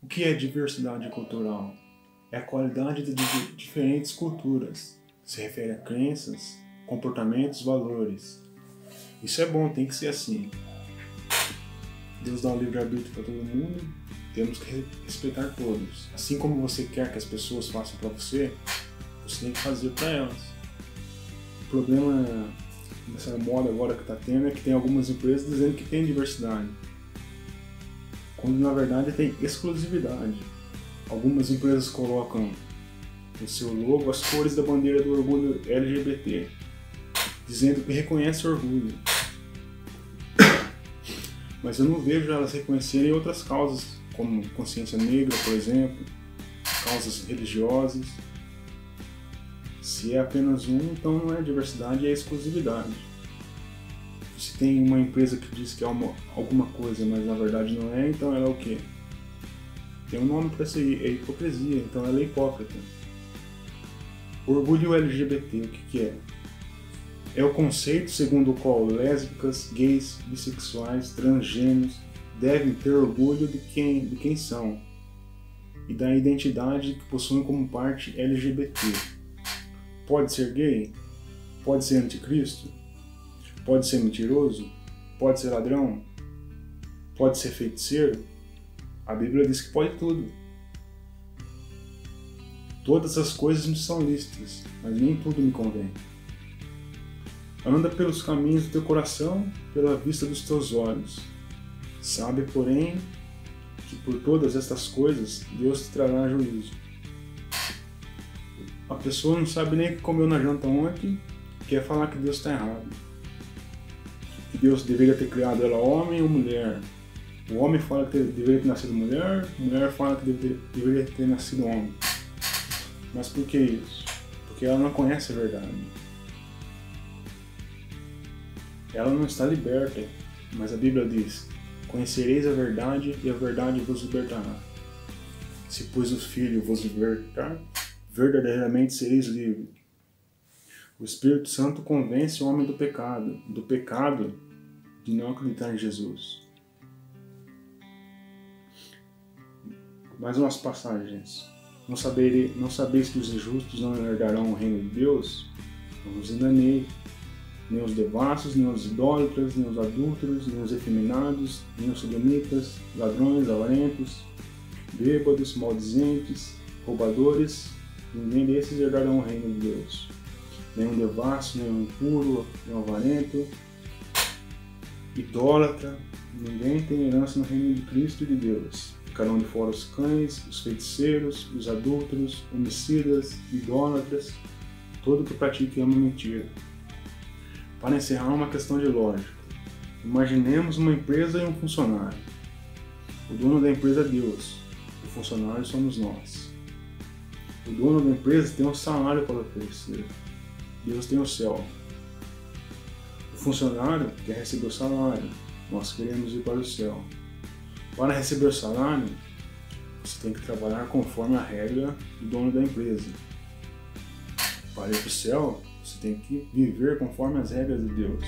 O que é diversidade cultural? É a qualidade de diferentes culturas. Se refere a crenças, comportamentos, valores. Isso é bom, tem que ser assim. Deus dá o livre-arbítrio para todo mundo, temos que respeitar todos. Assim como você quer que as pessoas façam para você, você tem que fazer para elas. O problema nessa moda agora que está tendo é que tem algumas empresas dizendo que tem diversidade, quando na verdade tem exclusividade. Algumas empresas colocam no seu logo as cores da bandeira do orgulho LGBT, dizendo que reconhece o orgulho. Mas eu não vejo elas reconhecerem outras causas, como consciência negra, por exemplo, causas religiosas. Se é apenas um, então não é diversidade, é exclusividade. Se tem uma empresa que diz que é uma, alguma coisa, mas na verdade não é, então ela é o quê? Tem um nome para isso aí, é hipocrisia, então ela é hipócrita. Orgulho LGBT, o que, que é? É o conceito segundo o qual lésbicas, gays, bissexuais, transgêneros devem ter orgulho de quem, de quem são e da identidade que possuem como parte LGBT. Pode ser gay? Pode ser anticristo? Pode ser mentiroso? Pode ser ladrão? Pode ser feiticeiro? A Bíblia diz que pode tudo. Todas as coisas me são lícitas, mas nem tudo me convém. Anda pelos caminhos do teu coração, pela vista dos teus olhos. Sabe, porém, que por todas estas coisas Deus te trará juízo. A pessoa não sabe nem o que comeu na janta ontem, quer falar que Deus está errado. Deus deveria ter criado ela homem ou mulher. O homem fala que deveria ter nascido mulher, a mulher fala que deveria ter nascido homem. Mas por que isso? Porque ela não conhece a verdade. Ela não está liberta, mas a Bíblia diz: Conhecereis a verdade e a verdade vos libertará. Se, pois, o Filho vos libertar, verdadeiramente sereis livres. O Espírito Santo convence o homem do pecado, do pecado de não acreditar em Jesus. Mais umas passagens. Não, saberei, não sabeis que os injustos não herdarão o reino de Deus? Não vos enganei. Nem os devassos, nem os idólatras, nem os adúlteros, nem os efeminados, nem os sodomitas, ladrões, avarentos, bêbados, maldizentes, roubadores, ninguém desses herdarão o reino de Deus. Nenhum devasso, nenhum impuro, nenhum avarento, idólatra, ninguém tem herança no reino de Cristo e de Deus ficarão de fora os cães, os feiticeiros, os adúlteros, homicidas, idólatras, todo que pratique ama mentira. Para encerrar, uma questão de lógica. Imaginemos uma empresa e um funcionário. O dono da empresa é Deus, o funcionário somos nós. O dono da empresa tem um salário para oferecer. Deus tem o céu. Funcionário quer receber o salário. Nós queremos ir para o céu. Para receber o salário, você tem que trabalhar conforme a regra do dono da empresa. Para ir para o céu, você tem que viver conforme as regras de Deus.